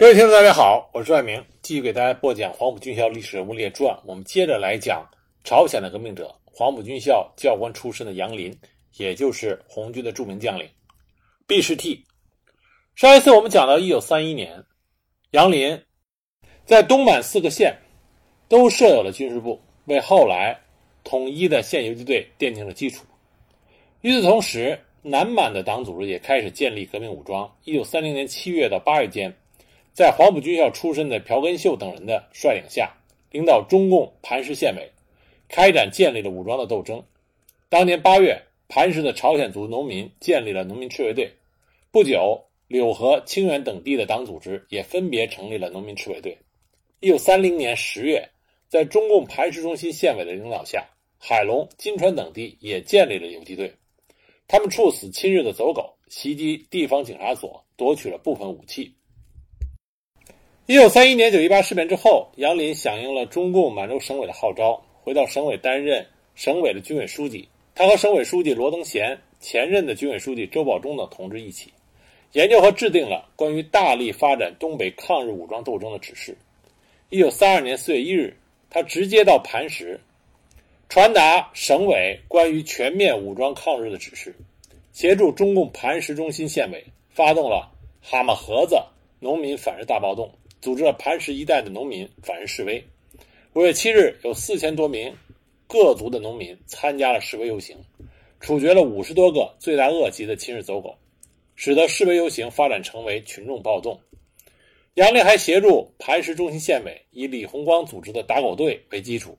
各位听众，大家好，我是爱明，继续给大家播讲《黄埔军校历史人物列传》。我们接着来讲朝鲜的革命者，黄埔军校教官出身的杨林，也就是红军的著名将领毕士替。上一次我们讲到，一九三一年，杨林在东满四个县都设有了军事部，为后来统一的县游击队奠定了基础。与此同时，南满的党组织也开始建立革命武装。一九三零年七月到八月间。在黄埔军校出身的朴根秀等人的率领下，领导中共磐石县委，开展建立了武装的斗争。当年八月，磐石的朝鲜族农民建立了农民赤卫队。不久，柳河、清远等地的党组织也分别成立了农民赤卫队。一九三零年十月，在中共磐石中心县委的领导下，海龙、金川等地也建立了游击队。他们处死亲日的走狗，袭击地方警察所，夺取了部分武器。一九三一年九一八事变之后，杨林响应了中共满洲省委的号召，回到省委担任省委的军委书记。他和省委书记罗登贤、前任的军委书记周保中等同志一起，研究和制定了关于大力发展东北抗日武装斗争的指示。一九三二年四月一日，他直接到磐石，传达省委关于全面武装抗日的指示，协助中共磐石中心县委发动了“蛤蟆盒子”农民反日大暴动。组织了磐石一带的农民反日示威。五月七日，有四千多名各族的农民参加了示威游行，处决了五十多个罪大恶极的亲日走狗，使得示威游行发展成为群众暴动。杨林还协助磐石中心县委以李鸿光组织的打狗队为基础，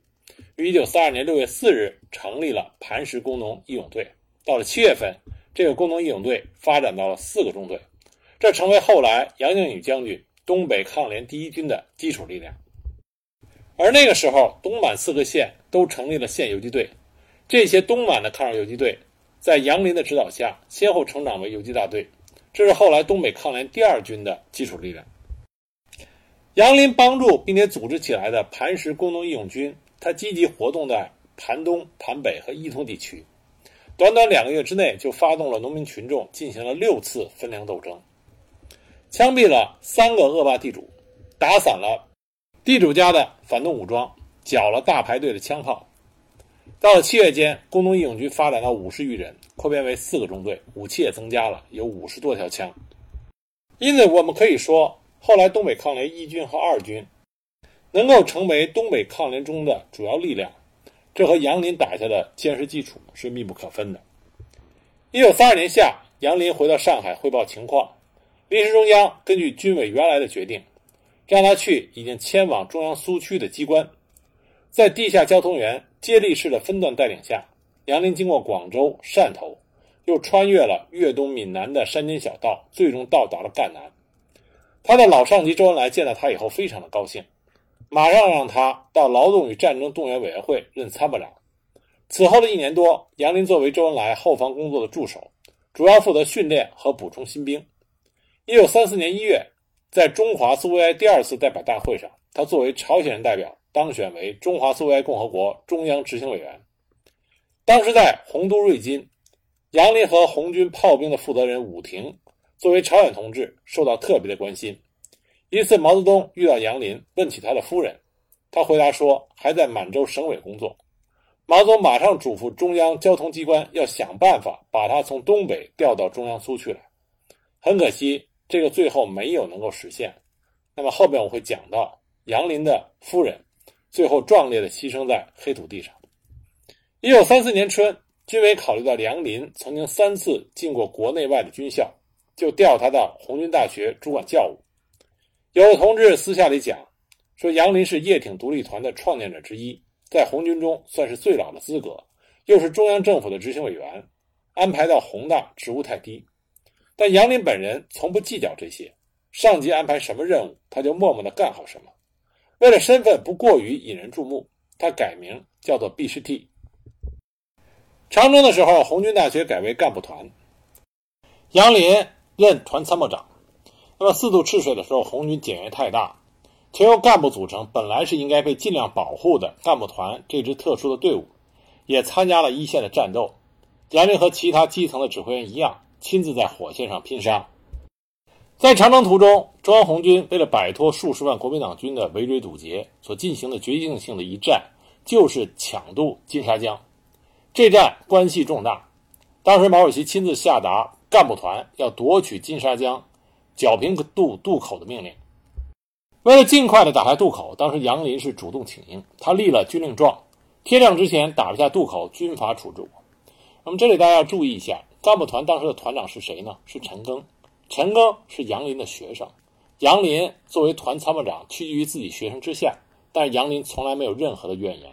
于一九三二年六月四日成立了磐石工农义勇队。到了七月份，这个工农义勇队发展到了四个中队，这成为后来杨靖宇将军。东北抗联第一军的基础力量，而那个时候，东满四个县都成立了县游击队。这些东满的抗日游击队，在杨林的指导下，先后成长为游击大队。这是后来东北抗联第二军的基础力量。杨林帮助并且组织起来的磐石工农义勇军，他积极活动在盘东、盘北和伊通地区，短短两个月之内，就发动了农民群众进行了六次分粮斗争。枪毙了三个恶霸地主，打散了地主家的反动武装，缴了大排队的枪炮。到了七月间，工农义勇军发展到五十余人，扩编为四个中队，武器也增加了，有五十多条枪。因此，我们可以说，后来东北抗联一军和二军能够成为东北抗联中的主要力量，这和杨林打下的坚实基础是密不可分的。一九三二年夏，杨林回到上海汇报情况。临时中央根据军委原来的决定，让他去已经迁往中央苏区的机关，在地下交通员接力式的分段带领下，杨林经过广州、汕头，又穿越了粤东、闽南的山间小道，最终到达了赣南。他的老上级周恩来见到他以后非常的高兴，马上让他到劳动与战争动员委员会任参谋长。此后的一年多，杨林作为周恩来后方工作的助手，主要负责训练和补充新兵。一九三四年一月，在中华苏维埃第二次代表大会上，他作为朝鲜人代表当选为中华苏维埃共和国中央执行委员。当时在洪都瑞金，杨林和红军炮兵的负责人武廷作为朝鲜同志受到特别的关心。一次，毛泽东遇到杨林，问起他的夫人，他回答说还在满洲省委工作。毛泽东马上嘱咐中央交通机关要想办法把他从东北调到中央苏去来。很可惜。这个最后没有能够实现，那么后面我会讲到杨林的夫人最后壮烈的牺牲在黑土地上。一九三四年春，军委考虑到杨林曾经三次进过国内外的军校，就调他到红军大学主管教务。有同志私下里讲说，杨林是叶挺独立团的创建者之一，在红军中算是最老的资格，又是中央政府的执行委员，安排到宏大职务太低。但杨林本人从不计较这些，上级安排什么任务，他就默默地干好什么。为了身份不过于引人注目，他改名叫做毕士替。长征的时候，红军大学改为干部团，杨林任团参谋长。那么四渡赤水的时候，红军减员太大，全由干部组成，本来是应该被尽量保护的干部团这支特殊的队伍，也参加了一线的战斗。杨林和其他基层的指挥员一样。亲自在火线上拼杀。在长征途中，中央红军为了摆脱数十万国民党军的围追堵截，所进行的决定性的一战，就是抢渡金沙江。这战关系重大。当时毛主席亲自下达干部团要夺取金沙江皎平渡渡口的命令。为了尽快的打开渡口，当时杨林是主动请缨，他立了军令状，天亮之前打不下渡口，军法处置我。那么这里大家要注意一下，干部团当时的团长是谁呢？是陈赓。陈赓是杨林的学生，杨林作为团参谋长屈居于自己学生之下，但杨林从来没有任何的怨言。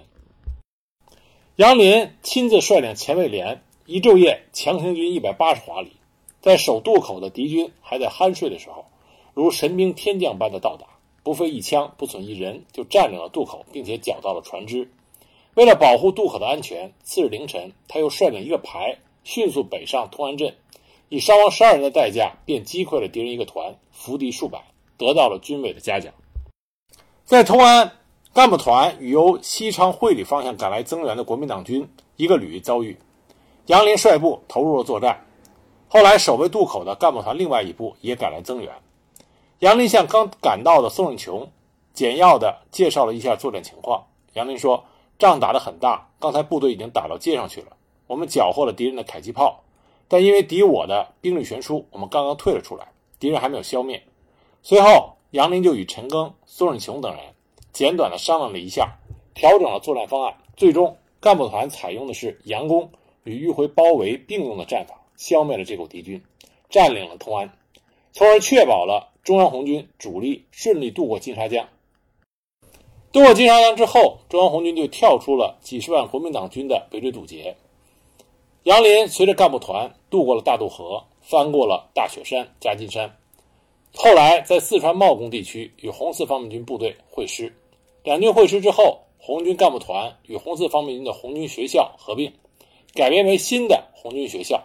杨林亲自率领前卫连一昼夜强行军一百八十华里，在守渡口的敌军还在酣睡的时候，如神兵天降般的到达，不费一枪不损一人就占领了渡口，并且缴到了船只。为了保护渡口的安全，次日凌晨，他又率领一个排迅速北上通安镇。以伤亡十二人的代价，便击溃了敌人一个团，俘敌数百，得到了军委的嘉奖。在通安，干部团与由西昌会理方向赶来增援的国民党军一个旅遭遇，杨林率部投入了作战。后来守卫渡口的干部团另外一部也赶来增援。杨林向刚赶到的宋任穷简要的介绍了一下作战情况。杨林说：“仗打得很大，刚才部队已经打到街上去了，我们缴获了敌人的迫击炮。”但因为敌我的兵力悬殊，我们刚刚退了出来，敌人还没有消灭。随后，杨林就与陈赓、宋任穷等人简短的商量了一下，调整了作战方案。最终，干部团采用的是佯攻与迂回包围并用的战法，消灭了这股敌军，占领了通安，从而确保了中央红军主力顺利渡过金沙江。渡过金沙江之后，中央红军就跳出了几十万国民党军的围追堵截。杨林随着干部团渡过了大渡河，翻过了大雪山、夹金山，后来在四川茂功地区与红四方面军部队会师。两军会师之后，红军干部团与红四方面军的红军学校合并，改编为新的红军学校，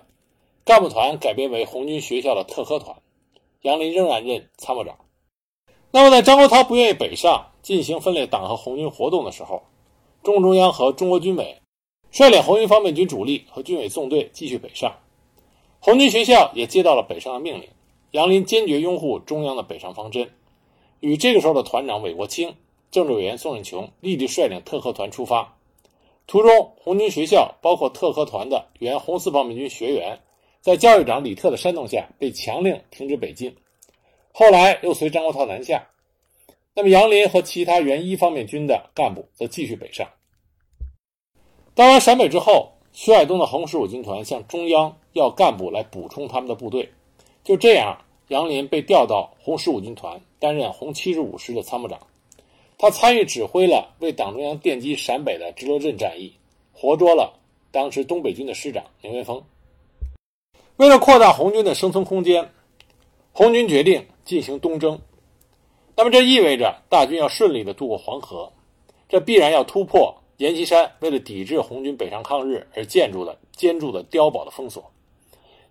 干部团改编为红军学校的特科团。杨林仍然任参谋长。那么，在张国焘不愿意北上进行分裂党和红军活动的时候，中共中央和中国军委。率领红军方面军主力和军委纵队继续北上，红军学校也接到了北上的命令。杨林坚决拥护中央的北上方针，与这个时候的团长韦国清、政治委员宋任穷立即率领特科团出发。途中，红军学校包括特科团的原红四方面军学员，在教育长李特的煽动下，被强令停止北进。后来又随张国焘南下。那么，杨林和其他原一方面军的干部则继续北上。当完陕北之后，徐海东的红十五军团向中央要干部来补充他们的部队。就这样，杨林被调到红十五军团担任红七十五师的参谋长。他参与指挥了为党中央奠基陕北的直罗镇战役，活捉了当时东北军的师长牛元峰。为了扩大红军的生存空间，红军决定进行东征。那么这意味着大军要顺利的渡过黄河，这必然要突破。阎锡山为了抵制红军北上抗日而建筑的坚筑的碉堡的封锁，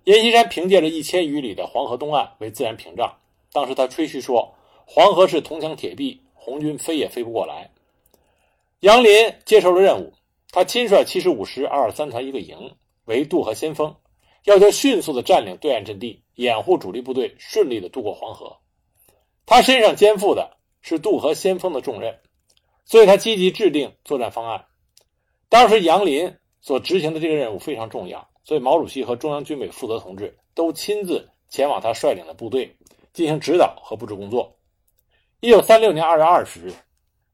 阎锡山凭借着一千余里的黄河东岸为自然屏障。当时他吹嘘说：“黄河是铜墙铁壁，红军飞也飞不过来。”杨林接受了任务，他亲率七十五师二二三团一个营为渡河先锋，要求迅速的占领对岸阵地，掩护主力部队顺利的渡过黄河。他身上肩负的是渡河先锋的重任。所以他积极制定作战方案。当时杨林所执行的这个任务非常重要，所以毛主席和中央军委负责同志都亲自前往他率领的部队进行指导和布置工作。一九三六年二月二十日，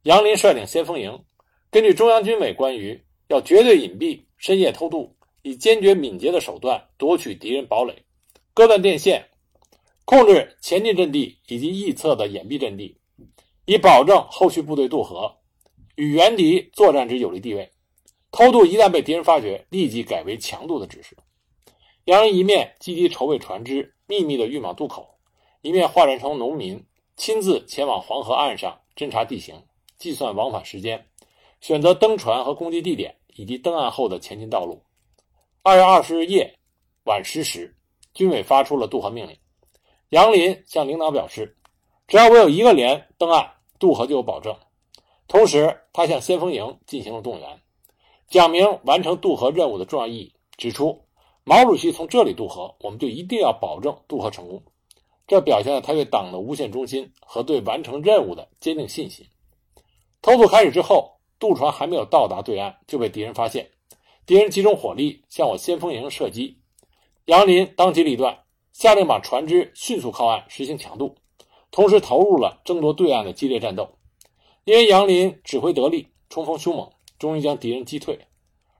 杨林率领先锋营，根据中央军委关于要绝对隐蔽、深夜偷渡，以坚决敏捷的手段夺取敌人堡垒，割断电线，控制前进阵地以及翼侧的掩蔽阵地，以保证后续部队渡河。与原敌作战之有利地位，偷渡一旦被敌人发觉，立即改为强渡的指示。洋人一面积极筹备船只，秘密的运往渡口，一面化身成农民，亲自前往黄河岸上侦察地形，计算往返时间，选择登船和攻击地点以及登岸后的前进道路。二月二十日夜晚十时，军委发出了渡河命令。杨林向领导表示，只要我有一个连登岸，渡河就有保证。同时，他向先锋营进行了动员，讲明完成渡河任务的重要意义，指出毛主席从这里渡河，我们就一定要保证渡河成功。这表现了他对党的无限忠心和对完成任务的坚定信心。偷渡开始之后，渡船还没有到达对岸，就被敌人发现。敌人集中火力向我先锋营射击，杨林当机立断，下令把船只迅速靠岸，实行强渡，同时投入了争夺对岸的激烈战斗。因为杨林指挥得力，冲锋凶猛，终于将敌人击退，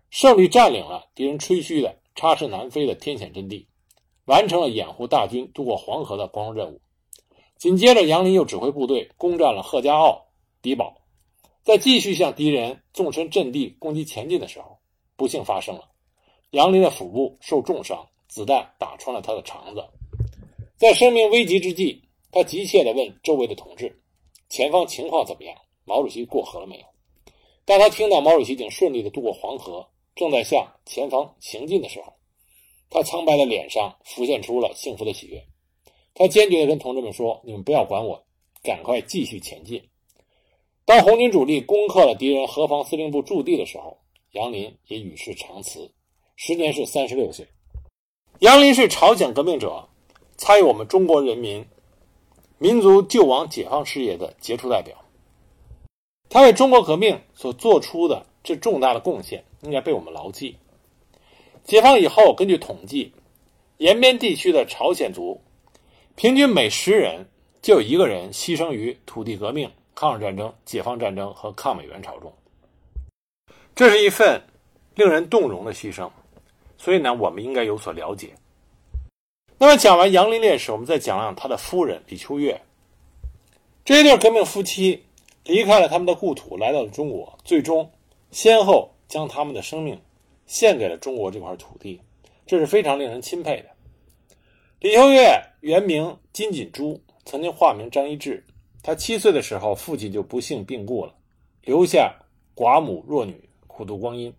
胜利占领了敌人吹嘘的插翅难飞的天险阵地，完成了掩护大军渡过黄河的光荣任务。紧接着，杨林又指挥部队攻占了贺家坳、敌堡。在继续向敌人纵深阵地攻击前进的时候，不幸发生了，杨林的腹部受重伤，子弹打穿了他的肠子。在生命危急之际，他急切地问周围的同志：“前方情况怎么样？毛主席过河了没有？”当他听到毛主席已经顺利地渡过黄河，正在向前方行进的时候，他苍白的脸上浮现出了幸福的喜悦。他坚决地跟同志们说：“你们不要管我，赶快继续前进。”当红军主力攻克了敌人河防司令部驻地的时候，杨林也与世长辞，时年是三十六岁。杨林是朝鲜革命者，参与我们中国人民民族救亡解放事业的杰出代表。他为中国革命所做出的这重大的贡献，应该被我们牢记。解放以后，根据统计，延边地区的朝鲜族平均每十人就有一个人牺牲于土地革命。抗日战争、解放战争和抗美援朝中，这是一份令人动容的牺牲，所以呢，我们应该有所了解。那么讲完杨林烈士，我们再讲讲他的夫人李秋月。这一对革命夫妻离开了他们的故土，来到了中国，最终先后将他们的生命献给了中国这块土地，这是非常令人钦佩的。李秋月原名金锦珠，曾经化名张一智。他七岁的时候，父亲就不幸病故了，留下寡母弱女，苦度光阴。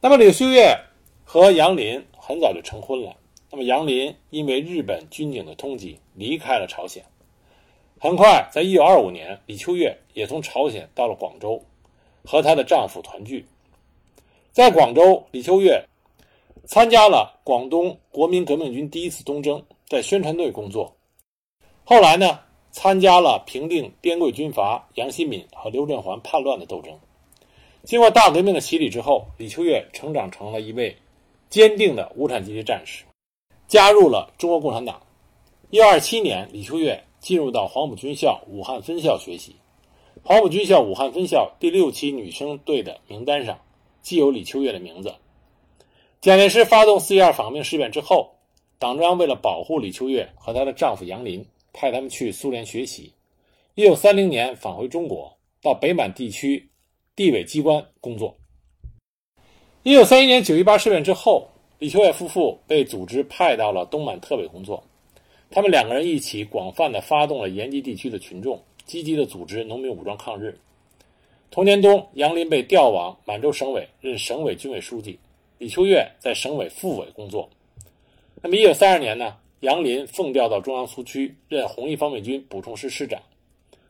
那么，柳秀月和杨林很早就成婚了。那么，杨林因为日本军警的通缉，离开了朝鲜。很快，在一九二五年，李秋月也从朝鲜到了广州，和她的丈夫团聚。在广州，李秋月参加了广东国民革命军第一次东征，在宣传队工作。后来呢？参加了平定滇桂军阀杨希敏和刘振环叛乱的斗争。经过大革命的洗礼之后，李秋月成长成了一位坚定的无产阶级战士，加入了中国共产党。一九二七年，李秋月进入到黄埔军校武汉分校学习。黄埔军校武汉分校第六期女生队的名单上，既有李秋月的名字。蒋介石发动四一二反革命事变之后，党中央为了保护李秋月和她的丈夫杨林。派他们去苏联学习。一九三零年返回中国，到北满地区地委机关工作。一九三一年九一八事变之后，李秋月夫妇被组织派到了东满特委工作。他们两个人一起广泛的发动了延吉地区的群众，积极的组织农民武装抗日。同年冬，杨林被调往满洲省委任省委军委书记，李秋月在省委副委工作。那么一九三二年呢？杨林奉调到中央苏区任红一方面军补充师师长，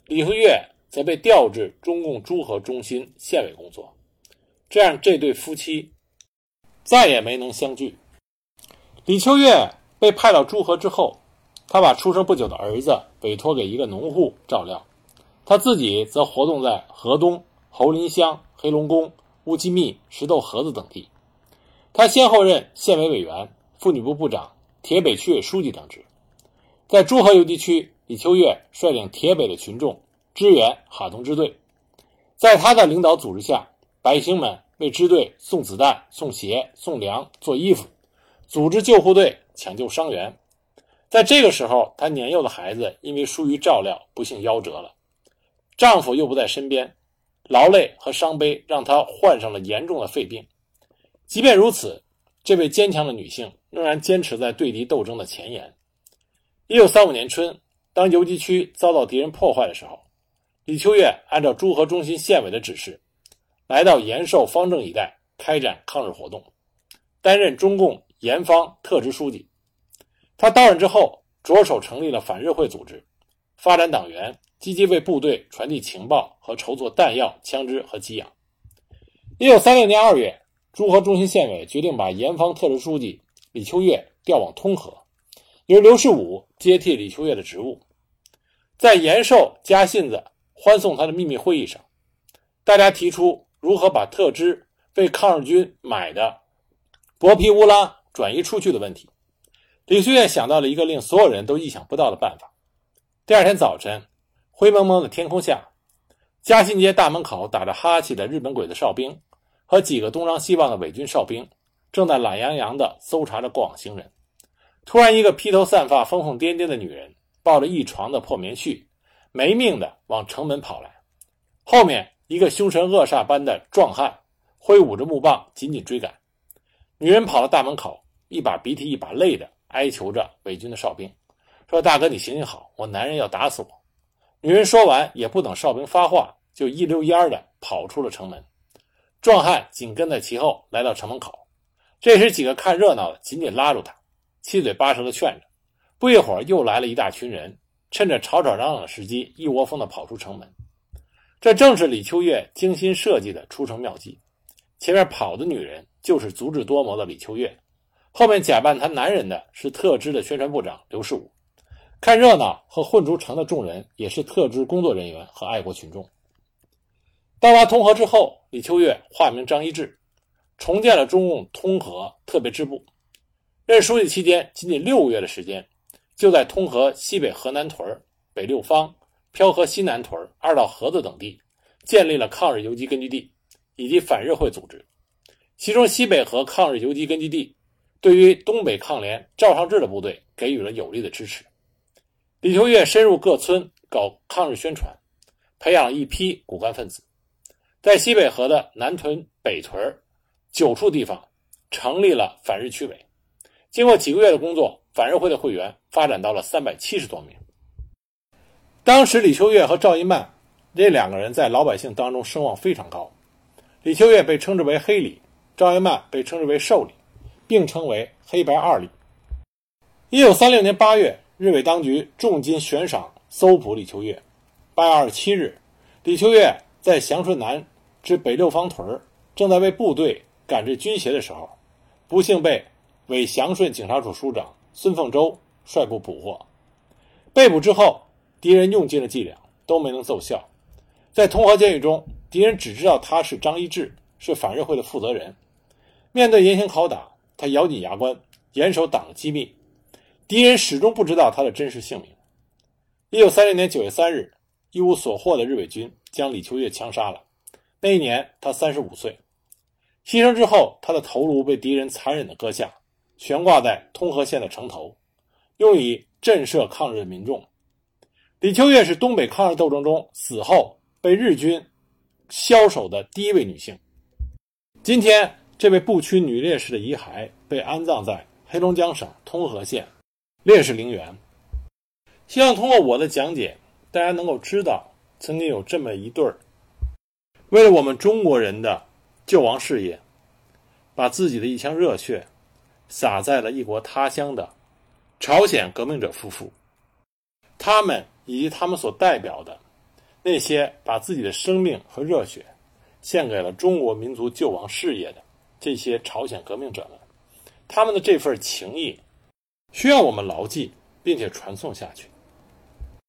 李慧月则被调至中共诸河中心县委工作。这样，这对夫妻再也没能相聚。李秋月被派到诸河之后，他把出生不久的儿子委托给一个农户照料，他自己则活动在河东、侯林乡、黑龙宫、乌鸡密、石头河子等地。他先后任县委委员、妇女部部长。铁北区委书记等职，在诸河游击区，李秋月率领铁北的群众支援哈东支队，在他的领导组织下，百姓们为支队送子弹、送鞋、送粮、做衣服，组织救护队抢救伤员。在这个时候，她年幼的孩子因为疏于照料，不幸夭折了，丈夫又不在身边，劳累和伤悲让她患上了严重的肺病。即便如此，这位坚强的女性。仍然坚持在对敌斗争的前沿。一九三五年春，当游击区遭到敌人破坏的时候，李秋月按照诸河中心县委的指示，来到延寿方正一带开展抗日活动，担任中共延方特支书记。他到任之后，着手成立了反日会组织，发展党员，积极为部队传递情报和筹措弹药、枪支和给养。一九三六年二月，朱河中心县委决定把延方特支书记。李秋月调往通河，由刘世武接替李秋月的职务。在延寿加信子欢送他的秘密会议上，大家提出如何把特支为抗日军买的薄皮乌拉转移出去的问题。李秋月想到了一个令所有人都意想不到的办法。第二天早晨，灰蒙蒙的天空下，嘉兴街大门口打着哈欠的日本鬼子哨兵和几个东张西望的伪军哨兵正在懒洋洋地搜查着过往行人。突然，一个披头散发、疯疯癫癫的女人。抱着一床的破棉絮，没命的往城门跑来。后面一个凶神恶煞般的壮汉挥舞着木棒，紧紧追赶。女人跑到大门口，一把鼻涕一把泪的哀求着伪军的哨兵，说：“大哥，你行行好，我男人要打死我。”女人说完，也不等哨兵发话，就一溜烟的跑出了城门。壮汉紧跟在其后，来到城门口。这时，几个看热闹的紧紧拉住他，七嘴八舌的劝着。不一会儿，又来了一大群人，趁着吵吵嚷嚷的时机，一窝蜂地跑出城门。这正是李秋月精心设计的出城妙计。前面跑的女人就是足智多谋的李秋月，后面假扮他男人的是特支的宣传部长刘世武。看热闹和混出城的众人也是特支工作人员和爱国群众。到达通河之后，李秋月化名张一智，重建了中共通河特别支部。任书记期间，仅仅六个月的时间。就在通河西北河南屯、北六方、漂河西南屯、二道河子等地，建立了抗日游击根据地以及反日会组织。其中西北河抗日游击根据地对于东北抗联赵尚志的部队给予了有力的支持。李秋月深入各村搞抗日宣传，培养了一批骨干分子，在西北河的南屯、北屯九处地方成立了反日区委。经过几个月的工作。反日会的会员发展到了三百七十多名。当时，李秋月和赵一曼这两个人在老百姓当中声望非常高。李秋月被称之为“黑李”，赵一曼被称之为“瘦李”，并称为“黑白二李”。一九三六年八月，日伪当局重金悬赏搜捕李秋月。八月二十七日，李秋月在祥顺南至北六方屯正在为部队赶制军鞋的时候，不幸被伪祥顺警察署署长。孙凤洲率部捕获，被捕之后，敌人用尽了伎俩，都没能奏效。在通河监狱中，敌人只知道他是张一智，是反日会的负责人。面对严刑拷打，他咬紧牙关，严守党的机密。敌人始终不知道他的真实姓名。一九三六年九月三日，一无所获的日伪军将李秋月枪杀了。那一年他三十五岁。牺牲之后，他的头颅被敌人残忍地割下。悬挂在通河县的城头，用以震慑抗日民众。李秋月是东北抗日斗争中死后被日军枭首的第一位女性。今天，这位不屈女烈士的遗骸被安葬在黑龙江省通河县烈士陵园。希望通过我的讲解，大家能够知道，曾经有这么一对儿，为了我们中国人的救亡事业，把自己的一腔热血。洒在了异国他乡的朝鲜革命者夫妇，他们以及他们所代表的那些把自己的生命和热血献给了中国民族救亡事业的这些朝鲜革命者们，他们的这份情谊需要我们牢记，并且传颂下去。